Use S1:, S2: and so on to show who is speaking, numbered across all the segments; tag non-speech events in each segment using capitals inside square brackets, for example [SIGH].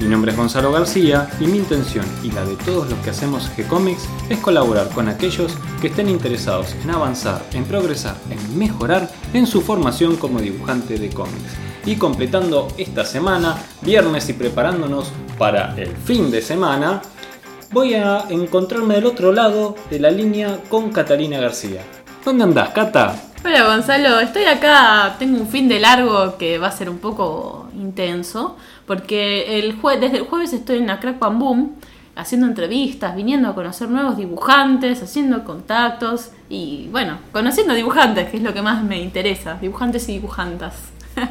S1: Mi nombre es Gonzalo García y mi intención y la de todos los que hacemos G-Comics es colaborar con aquellos que estén interesados en avanzar, en progresar, en mejorar en su formación como dibujante de cómics. Y completando esta semana, viernes y preparándonos para el fin de semana, voy a encontrarme del otro lado de la línea con Catalina García. ¿Dónde andás, Cata?
S2: Hola Gonzalo, estoy acá, tengo un fin de largo que va a ser un poco intenso, porque el jue desde el jueves estoy en la Crack Bam Boom haciendo entrevistas, viniendo a conocer nuevos dibujantes, haciendo contactos y bueno, conociendo dibujantes, que es lo que más me interesa, dibujantes y dibujantas. [LAUGHS]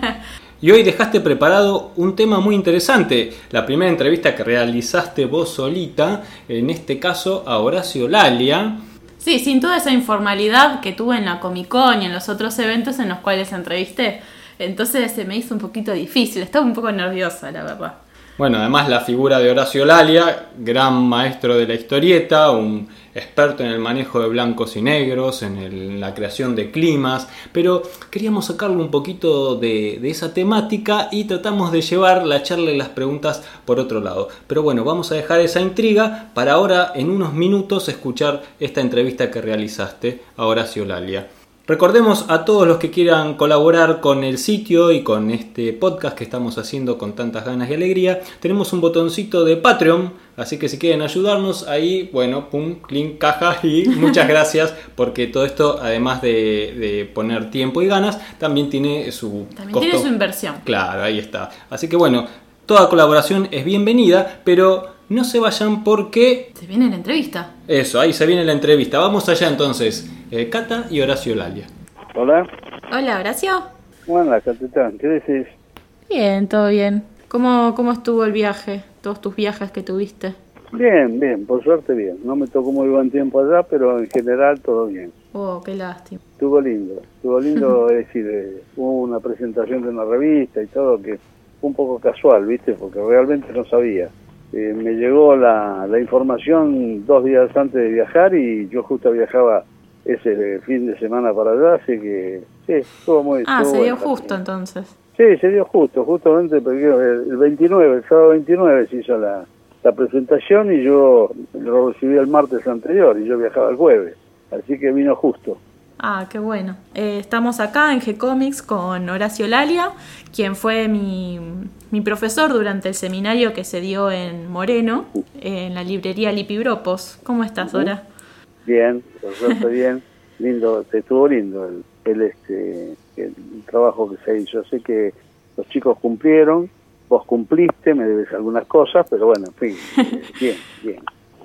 S1: Y hoy dejaste preparado un tema muy interesante, la primera entrevista que realizaste vos solita, en este caso a Horacio Lalia.
S2: Sí, sin toda esa informalidad que tuve en la Comic Con y en los otros eventos en los cuales entrevisté. Entonces se me hizo un poquito difícil, estaba un poco nerviosa, la verdad.
S1: Bueno, además la figura de Horacio Lalia, gran maestro de la historieta, un experto en el manejo de blancos y negros, en la creación de climas, pero queríamos sacarle un poquito de, de, esa temática y tratamos de llevar la charla y las preguntas por otro lado. Pero bueno, vamos a dejar esa intriga para ahora, en unos minutos, escuchar esta entrevista que realizaste a Horacio Lalia. Recordemos a todos los que quieran colaborar con el sitio y con este podcast que estamos haciendo con tantas ganas y alegría, tenemos un botoncito de Patreon, así que si quieren ayudarnos ahí, bueno, pum, link, caja y muchas [LAUGHS] gracias porque todo esto, además de, de poner tiempo y ganas, también tiene su
S2: También
S1: costo.
S2: tiene su inversión.
S1: Claro, ahí está. Así que bueno, toda colaboración es bienvenida, pero no se vayan porque...
S2: Se viene la entrevista.
S1: Eso, ahí se viene la entrevista. Vamos allá entonces. Eh, Cata y Horacio Lalia.
S3: Hola.
S2: Hola, Horacio.
S3: Hola, capitán. ¿Qué decís?
S2: Bien, todo bien. ¿Cómo, ¿Cómo estuvo el viaje? Todos tus viajes que tuviste.
S3: Bien, bien, por suerte bien. No me tocó muy buen tiempo allá, pero en general todo bien.
S2: Oh, qué lástima.
S3: Estuvo lindo, estuvo lindo, [LAUGHS] es decir, eh, hubo una presentación de una revista y todo que fue un poco casual, ¿viste? Porque realmente no sabía. Eh, me llegó la, la información dos días antes de viajar y yo justo viajaba ese fin de semana para allá, así que sí, estuvo muy
S2: Ah,
S3: estuvo
S2: se dio justo entonces.
S3: Sí, se dio justo, justamente porque el el 29, el sábado 29 se hizo la, la presentación y yo lo recibí el martes anterior y yo viajaba el jueves, así que vino justo.
S2: Ah, qué bueno. Eh, estamos acá en G-Comics con Horacio Lalia, quien fue mi, mi profesor durante el seminario que se dio en Moreno, en la librería Lipibropos. ¿Cómo estás, Hora?
S3: Bien, por suerte [LAUGHS] bien, lindo, te estuvo lindo el, el, este, el trabajo que se hizo. Sé que los chicos cumplieron, vos cumpliste, me debes algunas cosas, pero bueno, en fin, [LAUGHS] bien, bien.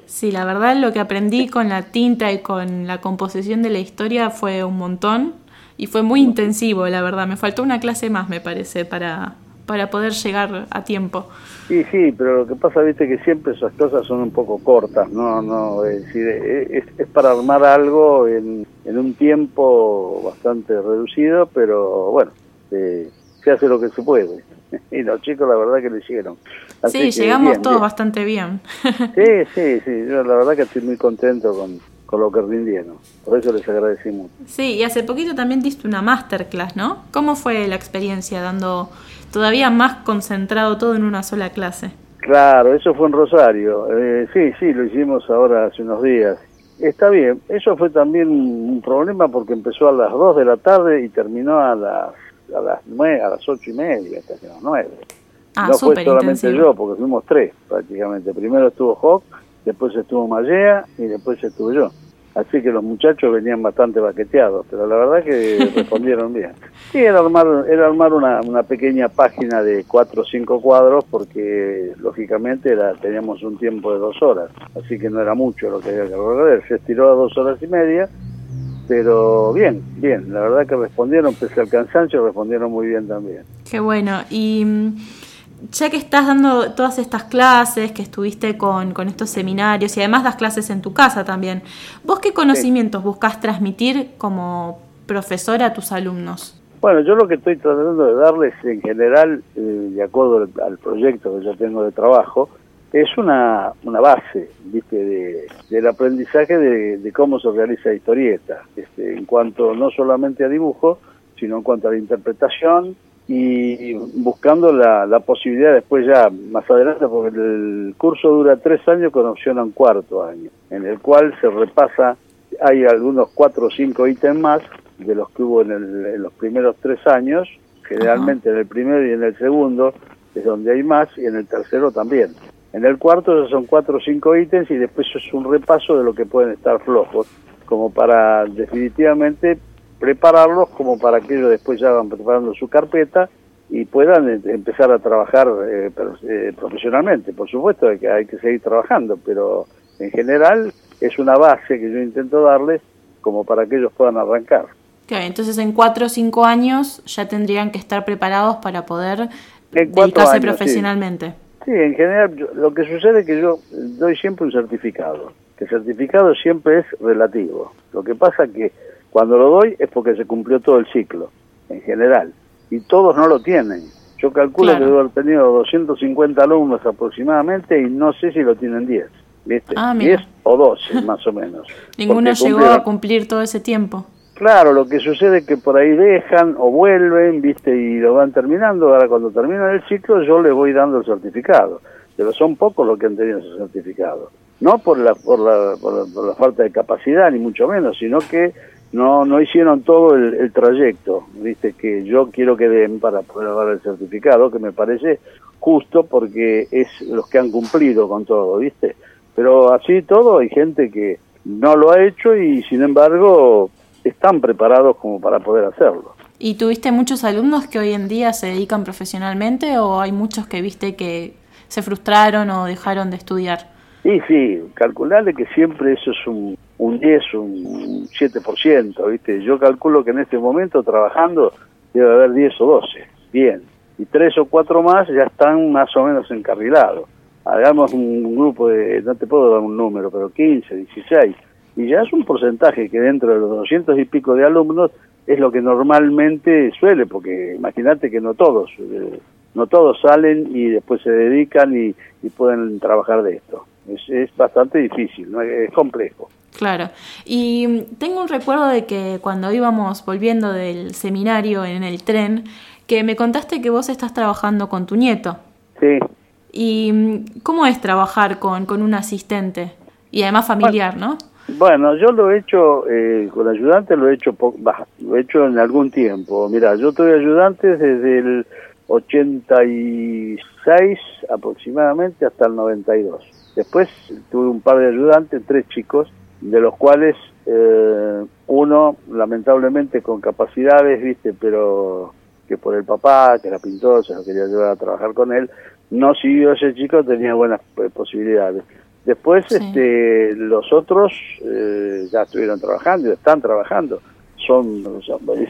S2: Sí, la verdad lo que aprendí con la tinta y con la composición de la historia fue un montón y fue muy intensivo, la verdad. Me faltó una clase más, me parece, para, para poder llegar a tiempo.
S3: Sí, sí, pero lo que pasa, viste, que siempre esas cosas son un poco cortas, no, no, es decir, es, es para armar algo en, en un tiempo bastante reducido, pero bueno, eh, se hace lo que se puede. [LAUGHS] Y los chicos, la verdad que lo hicieron. Así
S2: Sí, llegamos
S3: bien,
S2: todos
S3: bien.
S2: bastante bien. [LAUGHS]
S3: Sí, sí, sí, yo la verdad que estoy muy contento con, con lo que rindieron, por eso les agradecimos.
S2: Sí, y hace poquito también diste una masterclass, ¿no? ¿Cómo fue la experiencia dando todavía más concentrado todo en una sola clase?
S3: Claro, eso fue en Rosario. Eh, sí, sí, lo hicimos ahora hace unos días. Está bien, eso fue también un problema porque empezó a las 2 de la tarde y terminó a las a las nueve, a las ocho y media, hasta que las 9.
S2: Ah,
S3: no fue solamente
S2: intensivo.
S3: yo, porque fuimos tres prácticamente. Primero estuvo Hawk, después estuvo Mallea y después estuve yo. Así que los muchachos venían bastante baqueteados, pero la verdad que [LAUGHS] respondieron bien. Sí, era armar, era armar una, una pequeña página de cuatro o cinco cuadros porque lógicamente era, teníamos un tiempo de dos horas, así que no era mucho lo que había que recorrer. Se estiró a dos horas y media, pero bien, bien, la verdad que respondieron, pese al cansancio, respondieron muy bien también.
S2: Qué bueno. Y mm, ya que estás dando todas estas clases, que estuviste con, con, estos seminarios y además das clases en tu casa también, ¿vos qué conocimientos buscas transmitir como profesora a tus alumnos?
S3: Bueno, yo lo que estoy tratando de darles en general, eh, de acuerdo al proyecto que yo tengo de trabajo, es una, una base, viste, de, del aprendizaje de, cómo se realiza historieta, este, en cuanto no solamente a dibujo, sino en cuanto a la interpretación y buscando la, la posibilidad después ya más adelante, porque el curso dura tres años con opción a un cuarto año, en el cual se repasa, hay algunos cuatro o cinco ítems más de los que hubo en, en los primeros tres años, generalmente en el primero y en el segundo es donde hay más y en el tercero también. En el cuarto son cuatro o cinco ítems y después es un repaso de lo que pueden estar flojos, como para definitivamente prepararlos como para que ellos después ya van preparando su carpeta y puedan eh, empezar a trabajar eh, eh, profesionalmente. Por supuesto que hay que seguir trabajando, pero en general es una base que yo intento darles como para que ellos puedan arrancar.
S2: entonces en cuatro o cinco años ya tendrían que estar preparados para poder dedicarse profesionalmente.
S3: Sí, en general lo que sucede es que yo doy siempre un certificado, que el certificado siempre es relativo. Lo que pasa que cuando lo doy es porque se cumplió todo el ciclo, en general, y todos no lo tienen. Yo calculo que debo haber tenido 250 alumnos aproximadamente y no sé si lo tienen 10. ¿viste? 10 ah, o 12 [LAUGHS] más o menos.
S2: Ninguno llegó a cumplir todo ese tiempo.
S3: Claro, lo que sucede es que por ahí dejan o vuelven, ¿viste? Y lo van terminando. Ahora, cuando terminan el ciclo, yo les voy dando el certificado. Pero son pocos los que han tenido ese certificado. No por la, por la, por la, falta de capacidad, ni mucho menos, sino que no, no hicieron todo el, trayecto, ¿viste? Que yo quiero que den para poder dar el certificado, que me parece justo porque es los que han cumplido con todo, ¿viste? Pero así todo, hay gente que no lo ha hecho y sin embargo están preparados como para poder hacerlo.
S2: ¿Y tuviste muchos alumnos que hoy en día se dedican profesionalmente o hay muchos que viste que se frustraron o dejaron de estudiar?
S3: Sí, sí, calcularle que siempre eso es un, un 10, un 7%, ¿viste? Yo calculo que en este momento trabajando debe haber 10 o 12, bien. Y tres o cuatro más ya están más o menos encarrilados. Hagamos un grupo de, no te puedo dar un número, pero 15, 16 y ya es un porcentaje que dentro de los 200 y pico de alumnos es lo que normalmente suele, porque imagínate que no todos, eh, no todos salen y después se dedican y, pueden trabajar de esto. Es, es bastante difícil, ¿no? es complejo.
S2: Claro. Y tengo un recuerdo de que cuando íbamos volviendo del seminario en el tren, que me contaste que vos estás trabajando con tu nieto.
S3: Sí.
S2: ¿Y cómo es trabajar con, con un asistente? Y además familiar, ¿no?
S3: Bueno, yo lo he hecho eh, con ayudante, lo he hecho lo he hecho en algún tiempo. Mira, yo tuve ayudantes desde el 86 aproximadamente hasta el 92. Después tuve un par de ayudantes, tres chicos, de los cuales eh, uno lamentablemente con capacidades, viste, pero que por el papá, que era pintor, se lo quería llevar a trabajar con él, no siguió ese chico, tenía buenas eh, posibilidades Después este, los otros eh, ya estuvieron trabajando y están trabajando. Son,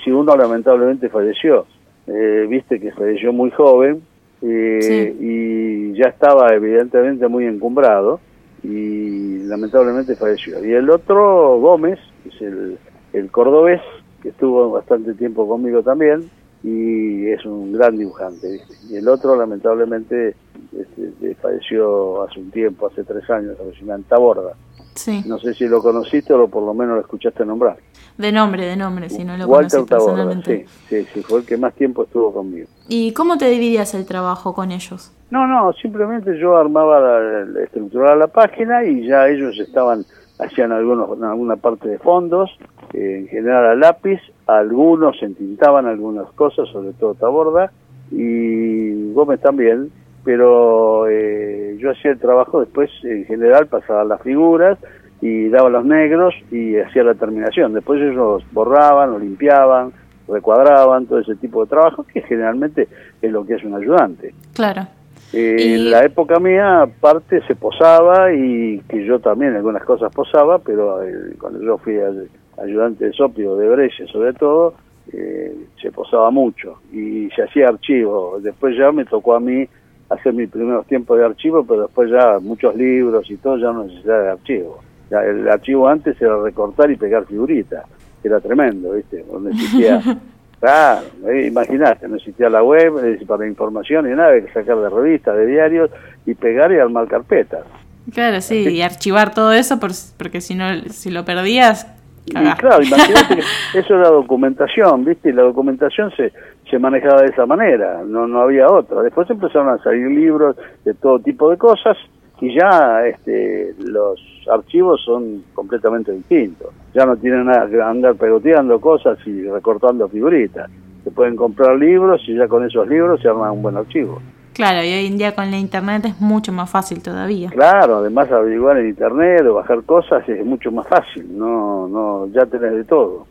S3: si uno lamentablemente falleció, eh, viste que falleció muy joven eh, y ya estaba evidentemente muy encumbrado y lamentablemente falleció. Y el otro, Gómez, es el, el cordobés, que estuvo bastante tiempo conmigo también, y es un gran dibujante. Y el otro, lamentablemente, este, falleció hace un tiempo, hace tres años aproximadamente, Taborda. Sí. No sé si lo conociste o por lo menos lo escuchaste nombrar.
S2: De nombre, de nombre, si no lo Walter Taborda,
S3: sí, sí, sí, fue el que más tiempo estuvo conmigo.
S2: ¿Y cómo te dividías el trabajo con ellos?
S3: No, no, simplemente yo armaba la, estructuraba la página y ya ellos estaban, hacían algunos, alguna parte de fondos, eh, en general a lápiz, algunos entintaban algunas cosas, sobre todo Taborda, y Gómez también, pero eh, yo hacía el trabajo después, en general, pasaba las figuras y daba los negros y hacía la terminación. Después ellos borraban, lo limpiaban, recuadraban, todo ese tipo de trabajo, que generalmente es lo que es un ayudante.
S2: Claro.
S3: Eh, en la época mía, aparte, se posaba y que yo también algunas cosas posaba, pero eh, cuando yo fui ayudante de Sopio, de Breche sobre todo, eh, se posaba mucho y se hacía archivo. Después ya me tocó a mí hacer mis primeros tiempos de archivo, pero después ya muchos libros y todo ya no necesitaba de archivo. Ya el archivo antes era recortar y pegar figuritas, era tremendo, ¿viste? No existía, [LAUGHS] claro, eh, imagínate, no existía la web eh, para información y nada, había que sacar de revistas, de diarios y pegar y armar carpetas.
S2: Claro, sí, y archivar todo eso por- porque si no, si lo perdías,
S3: Y claro, imagínate [LAUGHS] que eso era documentación, ¿viste? Y la documentación se, se manejaba de esa manera, no, no había otra. Después empezaron a salir libros de todo tipo de cosas y ya este, los archivos son completamente distintos. Ya no tienen nada que andar pegoteando cosas y recortando figuritas. Se pueden comprar libros y ya con esos libros se arma un buen archivo.
S2: Claro, y hoy en día con la internet es mucho más fácil todavía.
S3: Claro, además averiguar en internet o bajar cosas es mucho más fácil, no, no, ya tenés de todo.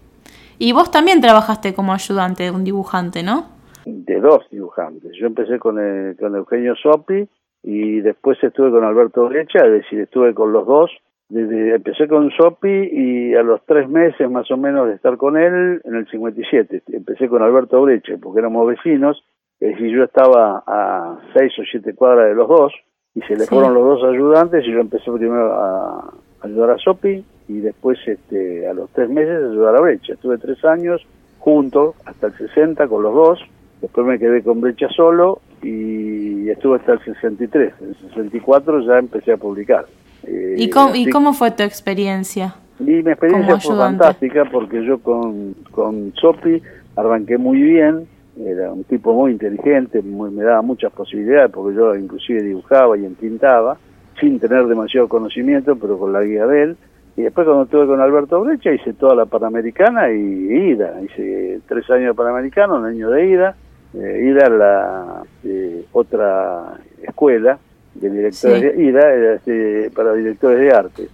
S2: Y vos también trabajaste como ayudante de un dibujante, ¿no?
S3: de dos dibujantes. Yo empecé con, eh, con Eugenio Sopi y después estuve con Alberto Brecha, es decir, estuve con los dos. Desde, empecé con Sopi y a los tres meses más o menos de estar con él, en el 57, empecé con Alberto Brecha, porque éramos vecinos, es decir, yo estaba a seis o siete cuadras de los dos, y se le
S2: Sí.
S3: fueron los dos ayudantes, y yo empecé primero a ayudar a Sopi, y después este, a los tres meses a ayudar a Brecha. Estuve tres años juntos, hasta el 60 con los dos, después me quedé con Brecha solo, y estuve hasta el 63. En el 64 ya empecé a publicar. Eh,
S2: ¿Y cómo, ¿Y cómo fue tu experiencia?
S3: y mi experiencia fue fantástica porque yo con, con Sopi arranqué muy bien, era un tipo muy inteligente, muy- me daba muchas posibilidades porque yo inclusive dibujaba y entintaba, sin tener demasiado conocimiento, pero con la guía de él. Y después cuando estuve con Alberto Brecha hice toda la Panamericana y ida, hice tres años de Panamericana, un año de ida, eh, ida a la eh, otra escuela de directores
S2: Sí.
S3: de ida era, este, para directores de arte.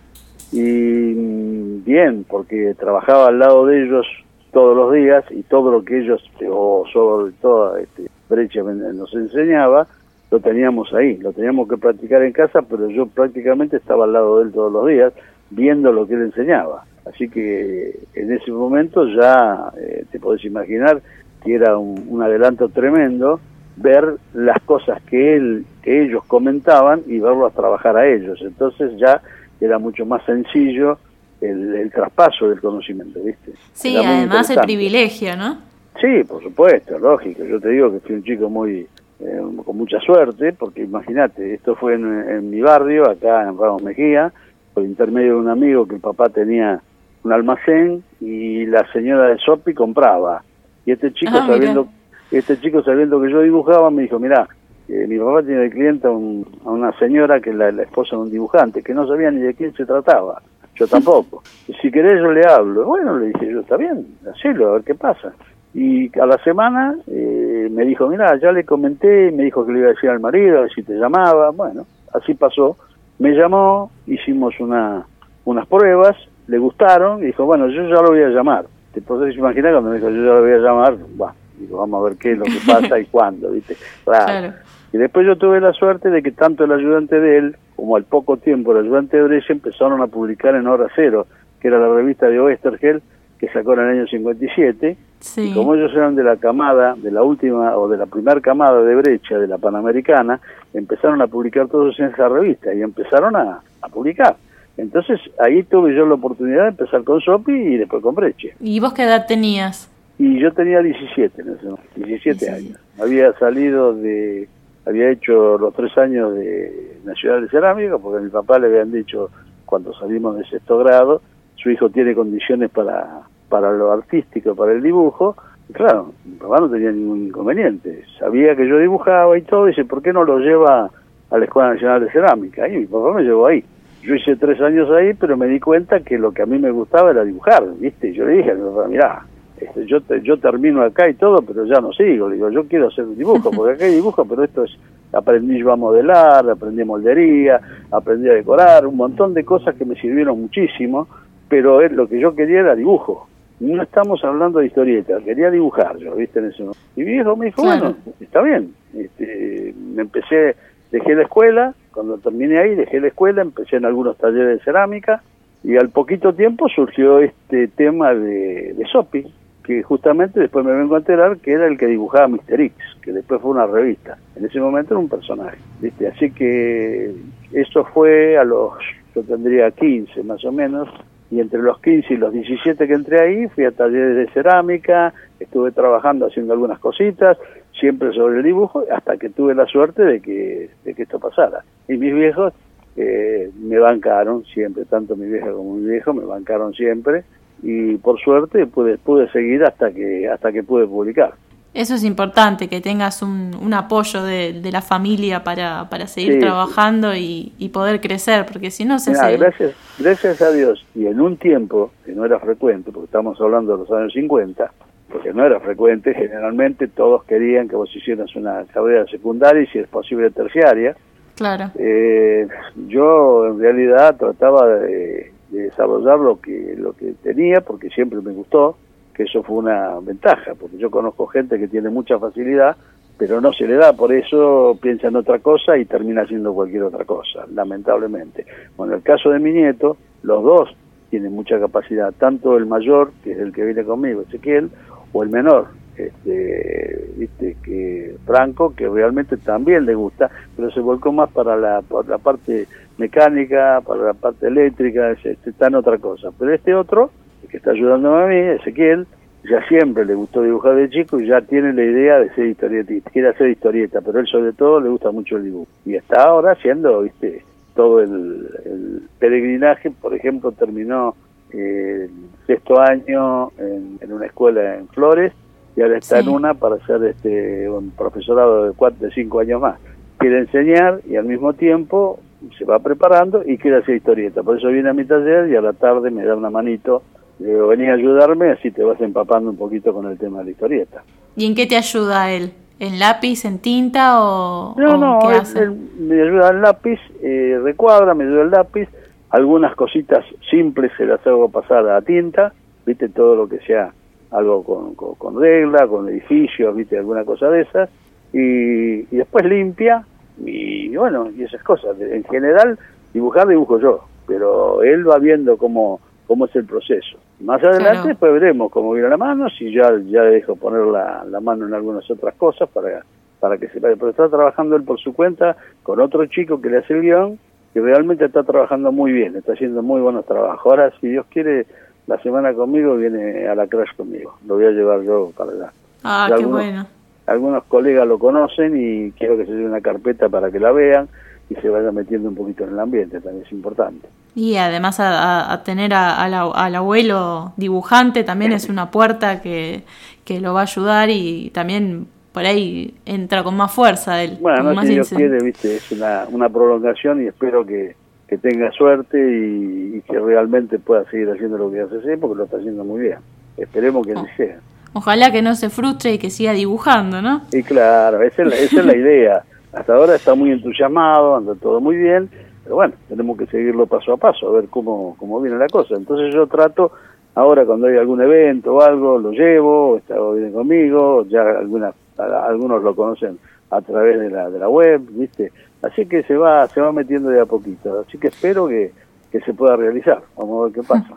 S3: Y mm, bien porque trabajaba al lado de ellos todos los días y todo lo que ellos o sobre todo este, Brecha me- nos enseñaba lo teníamos ahí. Lo teníamos que practicar en casa pero yo prácticamente estaba al lado de él todos los días viendo lo que él enseñaba así que en ese momento ya eh, te podés imaginar que era un, un adelanto tremendo ver las cosas que él que ellos comentaban y verlos trabajar a ellos entonces ya era mucho más sencillo el, el traspaso del conocimiento viste
S2: Sí, además el privilegio, ¿no?
S3: Sí, por supuesto, lógico. Yo te digo que fui un chico muy eh, con mucha suerte, porque imagínate, esto fue en, en mi barrio, acá en Ramos Mejía, por intermedio de un amigo que el papá tenía un almacén y la señora de Sopi compraba. Y este chico
S2: Ah,
S3: sabiendo este chico sabiendo que yo dibujaba me dijo, mirá, eh, mi papá tiene de cliente a, un- a una señora que es la, la esposa de un dibujante, que no sabía ni de quién se trataba. Yo [LAUGHS] tampoco. Si querés yo le hablo. Bueno, le dije yo, está bien, hacelo, a ver qué pasa. Y a la semana eh, me dijo, mira, ya le comenté, me dijo que le iba a decir al marido, a ver si te llamaba. Bueno, así pasó. Me llamó, hicimos una, unas pruebas, le gustaron, y dijo, bueno, yo ya lo voy a llamar. Te podés imaginar cuando me dijo, yo ya lo voy a llamar, va, digo, vamos a ver qué es lo que [LAUGHS] pasa y cuándo, ¿viste? Claro.
S2: Claro.
S3: Y después yo tuve la suerte de que tanto el ayudante de él como al poco tiempo el ayudante de Brecha empezaron a publicar en Hora Cero, que era la revista de Oestergel, que sacó en el año 57.
S2: Sí.
S3: Y como ellos eran de la camada, de la última o de la primera camada de Brecha, de la Panamericana, empezaron a publicar todos en esa revista y empezaron a, a publicar. Entonces ahí tuve yo la oportunidad de empezar con Sopi y después con Breche.
S2: ¿Y vos qué edad tenías?
S3: Y yo tenía 17 en ese momento, 17 años. Había salido de, había hecho los tres años de Nacional de Cerámica, porque a mi papá le habían dicho cuando salimos de sexto grado, su hijo tiene condiciones para, para lo artístico, para el dibujo. Claro, mi papá no tenía ningún inconveniente. Sabía que yo dibujaba y todo, y dice, ¿por qué no lo lleva a la Escuela Nacional de Cerámica? Y mi papá me llevó ahí. Yo hice tres años ahí, pero me di cuenta que lo que a mí me gustaba era dibujar, ¿viste? Yo le dije a mi papá, mirá, este, yo, te- yo termino acá y todo, pero ya no sigo. Le digo, yo quiero hacer un dibujo, porque acá hay dibujo, pero esto es, aprendí yo a modelar, aprendí moldería, aprendí a decorar, un montón de cosas que me sirvieron muchísimo, pero lo que yo quería era dibujo. No estamos hablando de historietas, quería dibujar yo, ¿viste? En ese momento. Y mi viejo me dijo,
S2: Claro.
S3: bueno, está bien. Este, me empecé, dejé la escuela, cuando terminé ahí, dejé la escuela, empecé en algunos talleres de cerámica, y al poquito tiempo surgió este tema de, de Sopi, que justamente después me vengo a enterar que era el que dibujaba Mr. X, que después fue una revista. En ese momento era un personaje, ¿viste? Así que eso fue a los, yo tendría 15 más o menos, y entre los 15 y los 17 que entré ahí fui a talleres de cerámica, estuve trabajando haciendo algunas cositas, siempre sobre el dibujo, hasta que tuve la suerte de que, de que esto pasara. Y mis viejos eh, me bancaron siempre, tanto mi vieja como mi viejo me bancaron siempre, y por suerte pude, pude seguir hasta que, hasta que pude publicar.
S2: Eso es importante, que tengas un, un apoyo de, de, la familia para, para seguir trabajando y, y, poder crecer, porque si no se
S3: Mirá, Gracias, gracias a Dios, y en un tiempo que no era frecuente, porque estamos hablando de los años 50, porque no era frecuente, generalmente todos querían que vos hicieras una carrera secundaria y si es posible terciaria.
S2: Claro.
S3: Eh, yo en realidad trataba de, de desarrollar lo que, lo que tenía, porque siempre me gustó, eso fue una ventaja, porque yo conozco gente que tiene mucha facilidad, pero no se le da, por eso piensa en otra cosa y termina haciendo cualquier otra cosa, lamentablemente. Bueno, en el caso de mi nieto, los dos tienen mucha capacidad, tanto el mayor, que es el que viene conmigo, Ezequiel, o el menor, este, viste, que Franco, que realmente también le gusta, pero se volcó más para la, para la parte mecánica, para la parte eléctrica, está en otra cosa. Pero este otro, que está ayudándome a mí, Ezequiel, ya siempre le gustó dibujar de chico y ya tiene la idea de ser historietista, quiere hacer historieta, pero él sobre todo le gusta mucho el dibujo. Y está ahora haciendo, viste, todo el, el peregrinaje, por ejemplo, terminó eh, el sexto año en, en, una escuela en Flores y ahora está sí. en una para hacer este un profesorado de cuatro, de cinco años más. Quiere enseñar y al mismo tiempo se va preparando y quiere hacer historieta. Por eso viene a mi taller y a la tarde me da una manito le digo, vení a ayudarme, así te vas empapando un poquito con el tema de la historieta.
S2: ¿Y en qué te ayuda él? ¿En lápiz, en tinta o.?
S3: No,
S2: o
S3: no,
S2: qué
S3: él,
S2: hace?
S3: él me ayuda el lápiz, eh, recuadra, me ayuda el lápiz. Algunas cositas simples se las hago pasar a tinta, viste, todo lo que sea algo con, con, con regla, con edificios, viste, alguna cosa de esas. Y, y después limpia, y bueno, y esas cosas. En general, dibujar dibujo yo, pero él va viendo cómo cómo es el proceso. Más adelante
S2: Claro.
S3: después veremos cómo viene la mano, si ya ya dejo poner la, la mano en algunas otras cosas para para que se. Pero está trabajando él por su cuenta con otro chico que le hace el guion, que realmente está trabajando muy bien, está haciendo muy buenos trabajos. Ahora, si Dios quiere, la semana conmigo viene a la crash conmigo. Lo voy a llevar yo para allá.
S2: Ah, qué
S3: algunos-
S2: bueno.
S3: Algunos colegas lo conocen y quiero que se lleve una carpeta para que la vean y se vaya metiendo un poquito en el ambiente, también es importante.
S2: Y además a, a- tener a- a la- al abuelo dibujante también es una puerta que, que lo va a ayudar y también por ahí entra con más fuerza él.
S3: Bueno,
S2: más
S3: si Dios quiere, viste, es una, una prolongación y espero que, que tenga suerte y, y que realmente pueda seguir haciendo lo que hace porque lo está haciendo muy bien. Esperemos que
S2: Oh.
S3: sea.
S2: Ojalá que no se frustre y que siga dibujando, ¿no?
S3: Y claro, esa es, la, esa es la idea. Hasta ahora está muy entusiasmado, anda todo muy bien, pero bueno, tenemos que seguirlo paso a paso, a ver cómo, cómo viene la cosa. Entonces yo trato, ahora cuando hay algún evento o algo, lo llevo, está viene conmigo, ya algunas, algunos lo conocen a través de la, de la web, ¿viste? Así que se va, se va metiendo de a poquito. Así que espero que, que se pueda realizar. Vamos a ver qué pasa.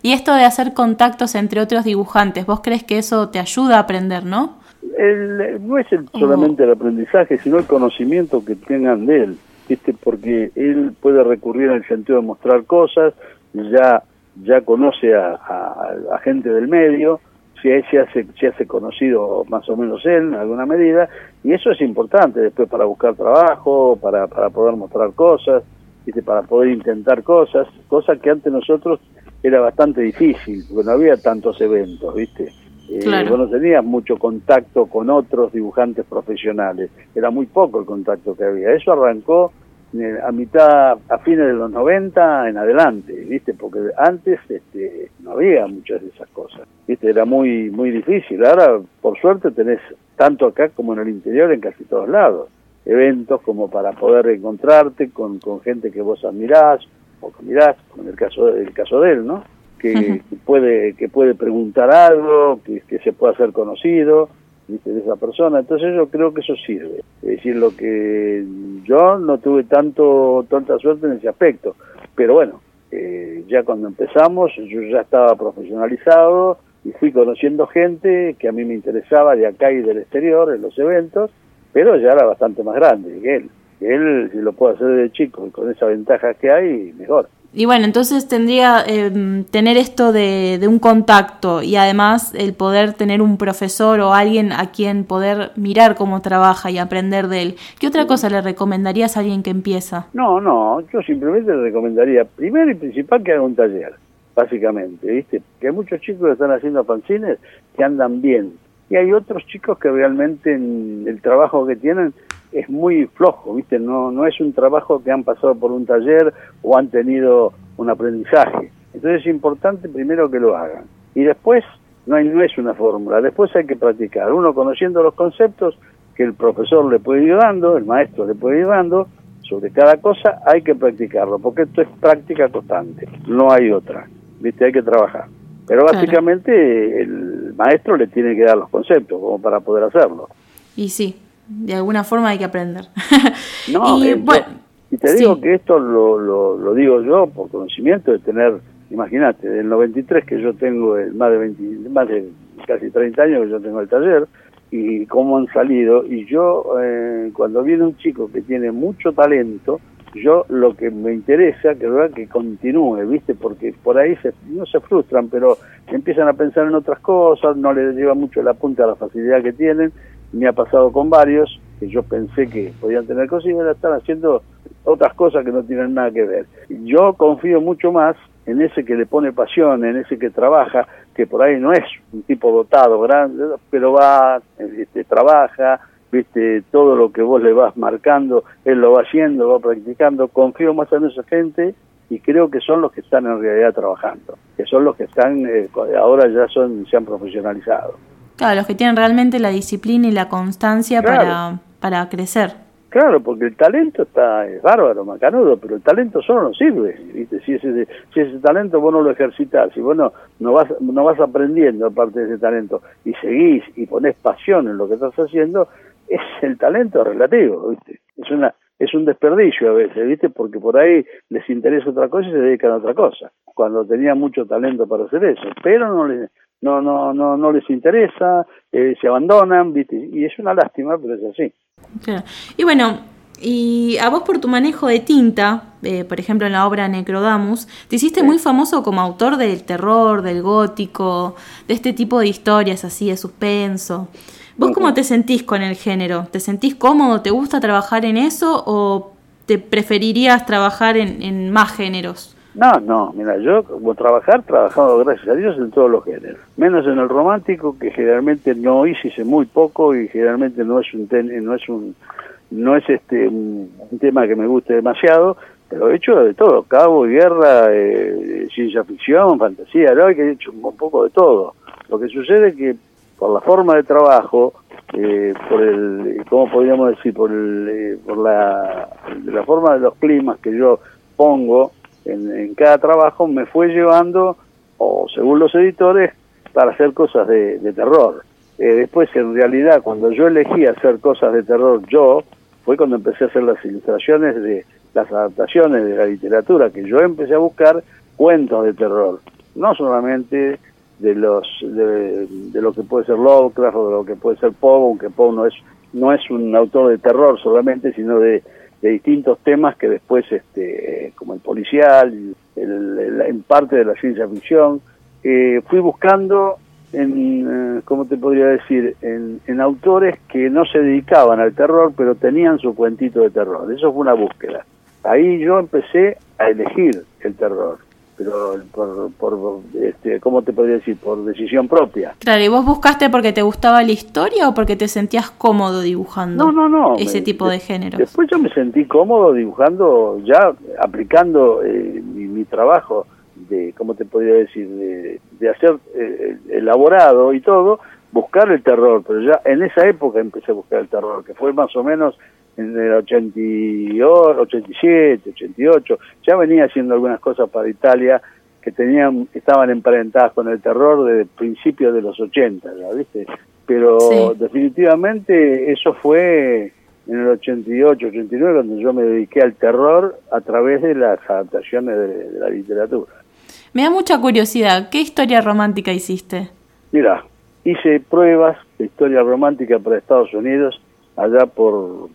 S2: Y esto de hacer contactos entre otros dibujantes, ¿vos crees que eso te ayuda a aprender, no?
S3: el, no es el, solamente el aprendizaje, sino el conocimiento que tengan de él, ¿viste? porque él puede recurrir en el sentido de mostrar cosas, ya ya conoce a, a, gente del medio, se, se, hace, se hace conocido más o menos él en alguna medida, y eso es importante después para buscar trabajo, para, para poder mostrar cosas, ¿viste? para poder intentar cosas, cosas que antes nosotros era bastante difícil, porque no había tantos eventos, ¿viste? Eh,
S2: Claro.
S3: Vos no tenías mucho contacto con otros dibujantes profesionales, era muy poco el contacto que había. Eso arrancó eh, a mitad, a fines de los 90 en adelante, ¿viste? Porque antes este, no había muchas de esas cosas, ¿viste? Era muy, muy difícil. Ahora, por suerte, tenés tanto acá como en el interior, en casi todos lados, eventos como para poder encontrarte con, con gente que vos admirás o que mirás, como en el caso, el caso de él, ¿no? Que, que puede que puede preguntar algo, que, que se pueda hacer conocido ¿viste? de esa persona. Entonces yo creo que eso sirve. Es decir, lo que yo no tuve tanto tanta suerte en ese aspecto, pero bueno, eh, ya cuando empezamos yo ya estaba profesionalizado, y fui conociendo gente que a mí me interesaba de acá y del exterior en los eventos, pero ya era bastante más grande que él. Él, si lo puede hacer de chico y con esa ventaja que hay, mejor.
S2: Y bueno, entonces tendría eh, tener esto de, de, un contacto y además el poder tener un profesor o alguien a quien poder mirar cómo trabaja y aprender de él. ¿Qué otra cosa le recomendarías a alguien que empieza?
S3: No, no, yo simplemente le recomendaría, primero y principal, que haga un taller, básicamente, ¿viste? Que hay muchos chicos que están haciendo fanzines que andan bien. Y hay otros chicos que realmente en el trabajo que tienen es muy flojo, ¿viste? No, no es un trabajo que han pasado por un taller o han tenido un aprendizaje. Entonces es importante primero que lo hagan. Y después no, hay, no es una fórmula, después hay que practicar. Uno conociendo los conceptos que el profesor le puede ir dando, el maestro le puede ir dando, sobre cada cosa hay que practicarlo, porque esto es práctica constante, no hay otra, ¿viste? Hay que trabajar. Pero básicamente el maestro le tiene que dar los conceptos como para poder hacerlo.
S2: Y sí, de alguna forma hay que aprender. [LAUGHS]
S3: No, y, bueno, y te digo que esto lo, lo, lo, digo yo por conocimiento de tener, imagínate, del 93 que yo tengo el, más de 20, más de casi 30 años que yo tengo el taller y cómo han salido y yo eh, cuando viene un chico que tiene mucho talento yo lo que me interesa que que continúe, ¿viste? Porque por ahí se, no se frustran, pero empiezan a pensar en otras cosas, no les lleva mucho la punta a la facilidad que tienen me ha pasado con varios que yo pensé que podían tener cosas y ahora están haciendo otras cosas que no tienen nada que ver. Yo confío mucho más en ese que le pone pasión, en ese que trabaja, que por ahí no es un tipo dotado, grande, pero va, este, trabaja, viste, todo lo que vos le vas marcando, él lo va haciendo, va practicando, confío más en esa gente y creo que son los que están en realidad trabajando, que son los que están, eh, ahora ya son, se han profesionalizado.
S2: Claro, los que tienen realmente la disciplina y la constancia para, para crecer.
S3: Claro, porque el talento está es bárbaro, macanudo, pero el talento solo no sirve. ¿viste? Si, ese, si ese talento vos no lo ejercitas, si vos no, no, vas, no vas aprendiendo aparte de ese talento y seguís y pones pasión en lo que estás haciendo, es el talento relativo. ¿viste? Es, una, es un desperdicio a veces, ¿viste? porque por ahí les interesa otra cosa y se dedican a otra cosa, cuando tenía mucho talento para hacer eso, pero no les no no no no les interesa, eh, se abandonan, ¿viste? y es una lástima, pero es así.
S2: Y bueno, y a vos por tu manejo de tinta, eh, por ejemplo en la obra Necrodamus, te hiciste muy famoso como autor del terror, del gótico, de este tipo de historias así de suspenso. ¿Vos cómo te sentís con el género? ¿Te sentís cómodo? ¿Te gusta trabajar en eso o te preferirías trabajar en, en más géneros?
S3: No, no, mira, yo como trabajar, trabajado gracias a Dios en todos los géneros, menos en el romántico que generalmente no hice muy poco y generalmente no es un no es un no es este un, tema que me guste demasiado, pero he hecho de todo, cabo, guerra, eh, ciencia ficción, fantasía, que he hecho un poco de todo. Lo que sucede es que por la forma de trabajo, eh, por el, ¿cómo podríamos decir? Por, el, eh, por la, la forma de los climas que yo pongo, en, cada trabajo me fue llevando, o según los editores, para hacer cosas de, terror. Eh, después, en realidad, cuando yo elegí hacer cosas de terror yo, fue cuando empecé a hacer las ilustraciones de las adaptaciones de la literatura, que yo empecé a buscar cuentos de terror, no solamente de los de, lo que puede ser Lovecraft o de lo que puede ser Poe, aunque Poe no es no es un autor de terror solamente, sino de de distintos temas que después, este, como el policial, en parte de la ciencia ficción, eh, fui buscando en, eh, ¿cómo te podría decir?, en, en, autores que no se dedicaban al terror, pero tenían su cuentito de terror. Eso fue una búsqueda. Ahí yo empecé a elegir el terror pero por, por este, ¿cómo te podría decir? Por decisión propia.
S2: Claro, ¿y vos buscaste porque te gustaba la historia o porque te sentías cómodo dibujando
S3: no, no, no,
S2: ese tipo de género?
S3: Después yo me sentí cómodo dibujando, ya aplicando eh, mi, trabajo de, ¿cómo te podría decir? De, de hacer eh, elaborado y todo, buscar el terror, pero ya en esa época empecé a buscar el terror, que fue más o menos en el 88, 87, 88, ya venía haciendo algunas cosas para Italia que tenían estaban emparentadas con el terror desde principios de los 80, ¿ya viste? Pero definitivamente eso fue en el 88, 89 cuando yo me dediqué al terror a través de las adaptaciones de, de la literatura.
S2: Me da mucha curiosidad, ¿qué historia romántica hiciste?
S3: Mira, hice pruebas de historia romántica para Estados Unidos allá por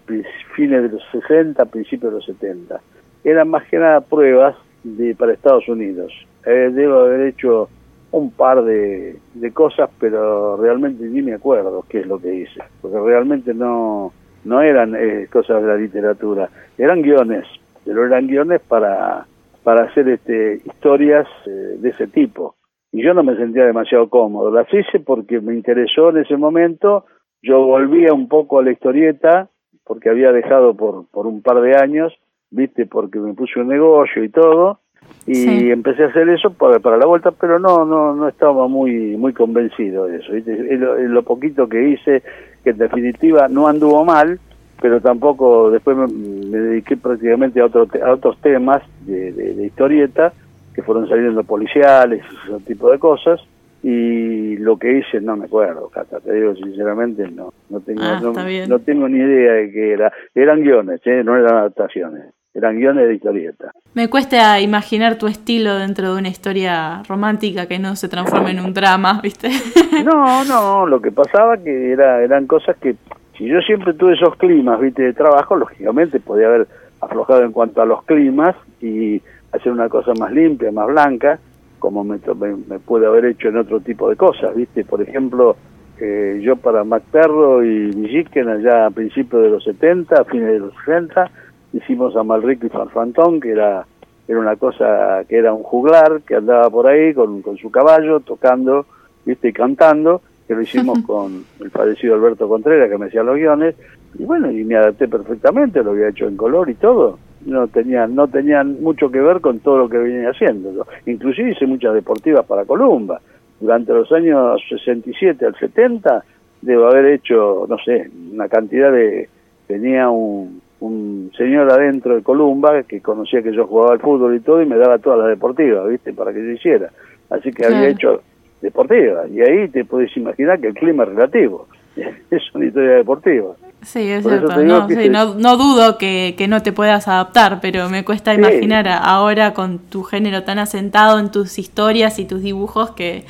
S3: fines de los 60, principios de los 70. Eran más que nada pruebas de para Estados Unidos. Eh, debo haber hecho un par de, cosas, pero realmente ni me acuerdo qué es lo que hice, porque realmente no, no eran eh, cosas de la literatura, eran guiones, pero eran guiones para, para hacer este, historias eh, de ese tipo. Y yo no me sentía demasiado cómodo, las hice porque me interesó en ese momento, yo volvía un poco a la historieta, porque había dejado por, por un par de años, viste, porque me puse un negocio y todo, y empecé a hacer eso para, para la vuelta, pero no no no estaba muy muy convencido de eso. Es lo, poquito que hice, que en definitiva no anduvo mal, pero tampoco después me, dediqué prácticamente a, otro, a otros temas de, de, historieta, que fueron saliendo policiales, ese tipo de cosas, y lo que hice no me acuerdo, Cata, te digo sinceramente, no no tengo,
S2: ah,
S3: no, tengo ni idea de qué era. Eran guiones, ¿eh? no eran adaptaciones eran guiones de historieta.
S2: Me cuesta imaginar tu estilo dentro de una historia romántica que no se transforme en un drama, ¿viste? [LAUGHS]
S3: No, no, lo que pasaba que era, eran cosas que, si yo siempre tuve esos climas, ¿viste? De trabajo, lógicamente podía haber aflojado en cuanto a los climas y hacer una cosa más limpia, más blanca, como me, me, puede haber hecho en otro tipo de cosas, ¿viste? Por ejemplo, eh, yo para MacPerro y Villiquen allá a principios de los 70, a fines de los 60, hicimos a Malrico y Farfantón, que era, era una cosa, que era un juglar que andaba por ahí con, con su caballo, tocando, viste, y cantando, que lo hicimos con el fallecido Alberto Contreras, que me hacía los guiones, y bueno, y me adapté perfectamente, lo había hecho en color y todo, no tenían, no tenían mucho que ver con todo lo que venía haciendo. Inclusive hice muchas deportivas para Columba. Durante los años 67 al 70 debo haber hecho, no sé, una cantidad de... Tenía un, un señor adentro de Columba que conocía que yo jugaba al fútbol y todo y me daba todas las deportivas, ¿viste? Para que yo hiciera. Así que había hecho deportivas. Y ahí te puedes imaginar que el clima es relativo. [LAUGHS] es una historia deportiva.
S2: Sí, es cierto. No, no, dudo que, que, no te puedas adaptar, pero me cuesta imaginar ahora con tu género tan asentado en tus historias y tus dibujos que,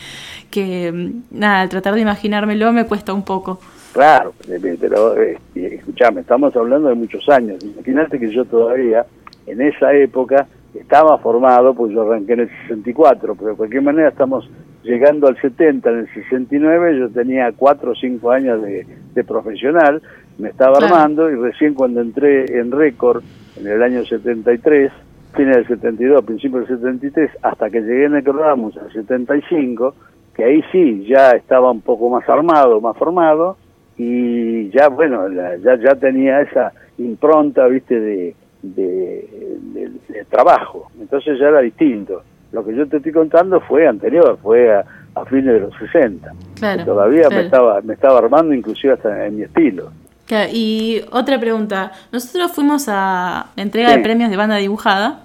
S2: que nada, al tratar de imaginármelo me cuesta un poco.
S3: Claro, pero eh, escuchame, estamos hablando de muchos años. Imagínate que yo todavía, en esa época, estaba formado, pues yo arranqué en el 64, pero de cualquier manera estamos llegando al 70, en el 69 yo tenía 4 o 5 años de, profesional, me estaba armando y recién cuando entré en récord en el año 73, fines del 72, principios del 73, hasta que llegué en el Ramos al 75, que ahí sí ya estaba un poco más armado, más formado, y ya bueno ya ya tenía esa impronta viste de, de, trabajo. Entonces ya era distinto. Lo que yo te estoy contando fue anterior fue a, fines de los 60 todavía me estaba me estaba armando inclusive hasta en mi estilo.
S2: Y otra pregunta. Nosotros fuimos a la entrega de premios de banda dibujada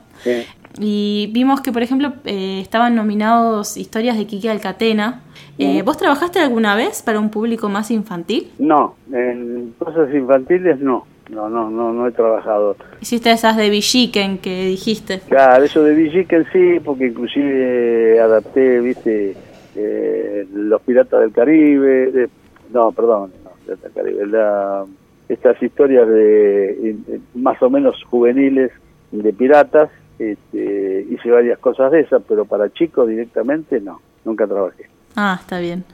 S2: y vimos que por ejemplo eh, estaban nominados historias de Kiki Alcatena. Eh, ¿Vos trabajaste alguna vez para un público más infantil?
S3: No, en cosas infantiles no. No, no, no, no he trabajado.
S2: Hiciste esas de Villiquen que dijiste.
S3: Claro, eso de Villiquen sí, porque inclusive adapté, viste, eh, Los Piratas del Caribe, no, perdón, no, Piratas del Caribe, la, estas historias de más o menos juveniles de piratas, este, hice varias cosas de esas, pero para chicos directamente no, nunca trabajé.
S2: Ah, está bien.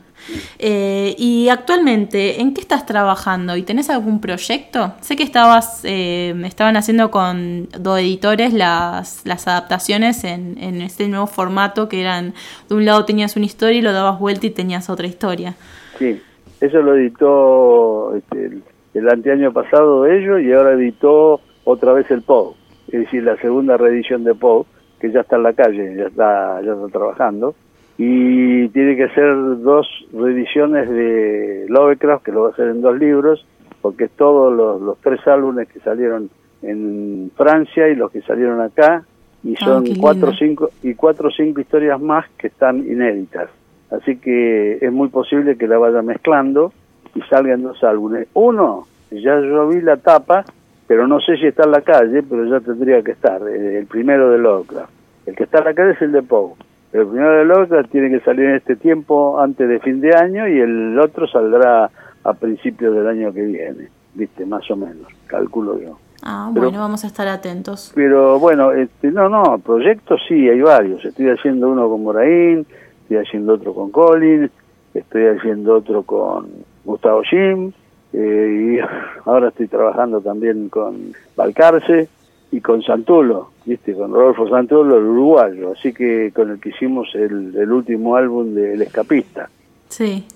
S2: Eh, y actualmente, ¿en qué estás trabajando? ¿Y tenés algún proyecto? Sé que estabas, eh, estaban haciendo con dos editores las, las adaptaciones en, en este nuevo formato que eran, de un lado tenías una historia y lo dabas vuelta y tenías otra historia.
S3: Sí, eso lo editó este, el, el, anteaño pasado ellos y ahora editó otra vez el POW, es decir, la segunda reedición de POW, que ya está en la calle, ya está, ya está trabajando y tiene que ser dos reediciones de Lovecraft, que lo va a hacer en dos libros, porque es todos los, tres álbumes que salieron en Francia y los que salieron acá, y ah, son cuatro cinco y cuatro o cinco historias más que están inéditas. Así que es muy posible que la vaya mezclando y salgan dos álbumes. Uno, ya yo vi la tapa, pero no sé si está en la calle, pero ya tendría que estar, el primero de Lovecraft. El que está en la calle es el de Poe El primero de Lovecraft tiene que salir en este tiempo antes de fin de año y el otro saldrá a principios del año que viene, viste, más o menos, calculo yo.
S2: Ah,
S3: Pero-
S2: bueno, vamos a estar atentos.
S3: Pero bueno, este, no, no, proyectos sí, hay varios. Estoy haciendo uno con Moraín, estoy haciendo otro con Colin, estoy haciendo otro con Gustavo Jim, eh, y [LAUGHS] ahora estoy trabajando también con Balcarce y con Santulo, ¿viste? Con Rodolfo Santulo, el uruguayo, así que con el que hicimos el, el último álbum de El Escapista.
S2: Sí,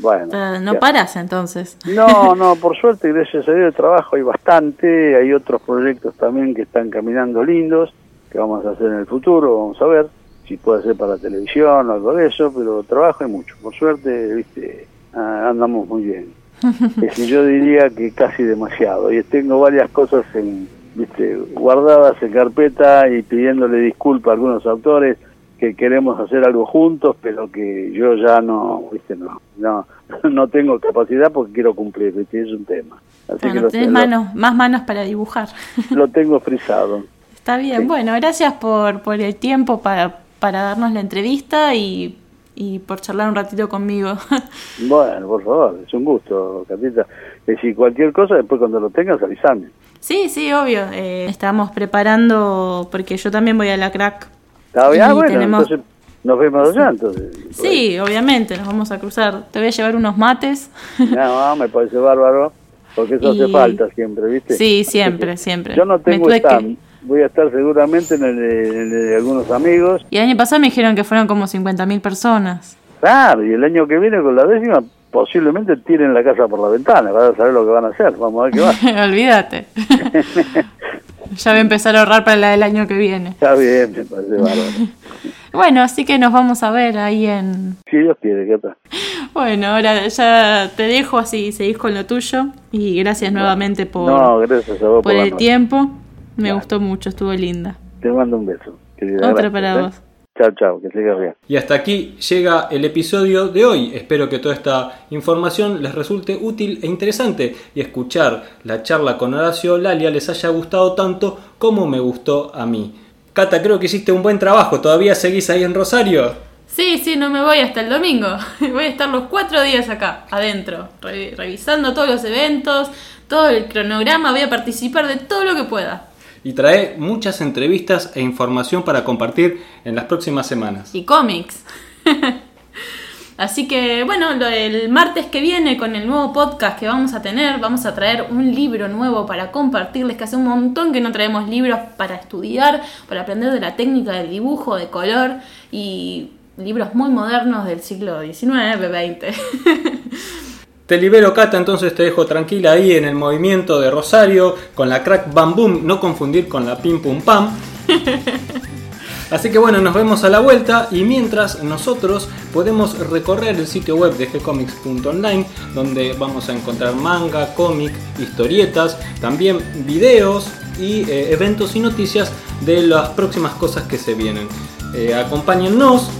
S3: Bueno,
S2: pero no
S3: ya.
S2: paras entonces.
S3: No, [LAUGHS] no, por suerte, gracias a Dios, el trabajo hay bastante, hay otros proyectos también que están caminando lindos, que vamos a hacer en el futuro, vamos a ver si puede ser para televisión o algo de eso, pero trabajo hay mucho, por suerte, viste, andamos muy bien. [LAUGHS] Es decir, yo diría que casi demasiado, y tengo varias cosas en, viste, guardadas en carpeta y pidiéndole disculpas a algunos autores que queremos hacer algo juntos, pero que yo ya no, viste, no, no, [LAUGHS] no tengo capacidad porque quiero cumplir, viste, es un tema. Así que
S2: Bueno,
S3: lo,
S2: tenés
S3: lo-
S2: manos, más manos para dibujar. [LAUGHS]
S3: lo tengo frisado.
S2: Está bien,
S3: Sí.
S2: bueno, gracias por, por el tiempo para, para darnos la entrevista y, y por charlar un ratito conmigo. [LAUGHS]
S3: Bueno, por favor, es un gusto, Catita. Es decir, cualquier cosa, después cuando lo tengas, avísame.
S2: Sí, sí, obvio. eh, estamos preparando, porque yo también voy a la crack.
S3: ¿Está bien?
S2: Y
S3: Ah, bueno,
S2: tenemos-
S3: entonces nos vemos allá, entonces.
S2: Sí, obviamente, nos vamos a cruzar. Te voy a llevar unos mates.
S3: No, me parece bárbaro, porque eso hace
S2: Y-
S3: falta siempre, ¿viste?
S2: Sí, siempre, siempre.
S3: Yo no tengo
S2: tuve que-
S3: stand, voy a estar seguramente en el, en el de algunos amigos.
S2: Y el año pasado me dijeron que fueron como 50.000 personas.
S3: Claro, y el año que viene con la décima posiblemente tiren la casa por la ventana, van a saber lo que van a hacer, vamos a ver qué va. [LAUGHS]
S2: Olvídate. [LAUGHS] ya voy a empezar a ahorrar para la del año que viene.
S3: Está bien, me parece bárbaro. [LAUGHS]
S2: Bueno, así que nos vamos a ver ahí en...
S3: Si Dios quiere, ¿qué tal?
S2: Bueno, ahora ya te dejo así, seguís con lo tuyo. Y gracias nuevamente por,
S3: No, gracias a vos
S2: por el tiempo. Me gustó mucho, estuvo linda.
S3: Te mando un beso.
S2: Otra
S3: gracias,
S2: para
S3: ¿eh?
S2: vos.
S3: Chao, chao, que sigas bien.
S1: Y hasta aquí llega el episodio de hoy. Espero que toda esta información les resulte útil e interesante y escuchar la charla con Horacio Lalia les haya gustado tanto como me gustó a mí. Cata, creo que hiciste un buen trabajo. ¿Todavía seguís ahí en Rosario?
S2: Sí, sí, no me voy hasta el domingo. [LAUGHS] Voy a estar los cuatro días acá, adentro, re- revisando todos los eventos, todo el cronograma. Voy a participar de todo lo que pueda.
S1: Y trae muchas entrevistas e información para compartir en las próximas semanas.
S2: y cómics. [LAUGHS] Así que bueno, el martes que viene con el nuevo podcast que vamos a tener, vamos a traer un libro nuevo para compartirles, que hace un montón que no traemos libros para estudiar, para aprender de la técnica del dibujo, de color y libros muy modernos del siglo XIX, XX. [LAUGHS]
S1: Te libero, Cata, entonces te dejo tranquila ahí en el movimiento de Rosario con la crack bam boom, no confundir con la pim pum pam. [LAUGHS] Así que bueno, nos vemos a la vuelta y mientras nosotros podemos recorrer el sitio web de gcomics.online donde vamos a encontrar manga, cómic, historietas, también videos y eh, eventos y noticias de las próximas cosas que se vienen. Eh, acompáñennos,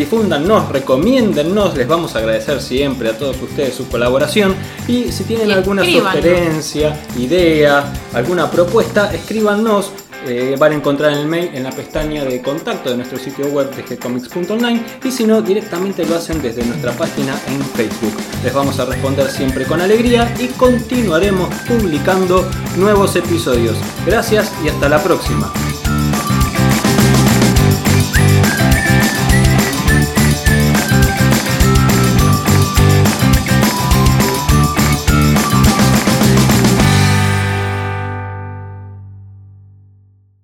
S1: difúndanos, recomiéndennos, les vamos a agradecer siempre a todos ustedes su colaboración y si tienen
S2: Y
S1: alguna sugerencia, idea, alguna propuesta, escríbanos. eh, van a encontrar el mail en la pestaña de contacto de nuestro sitio web de gcomics.online y si no, directamente lo hacen desde nuestra página en Facebook. Les vamos a responder siempre con alegría y continuaremos publicando nuevos episodios. Gracias y hasta la próxima.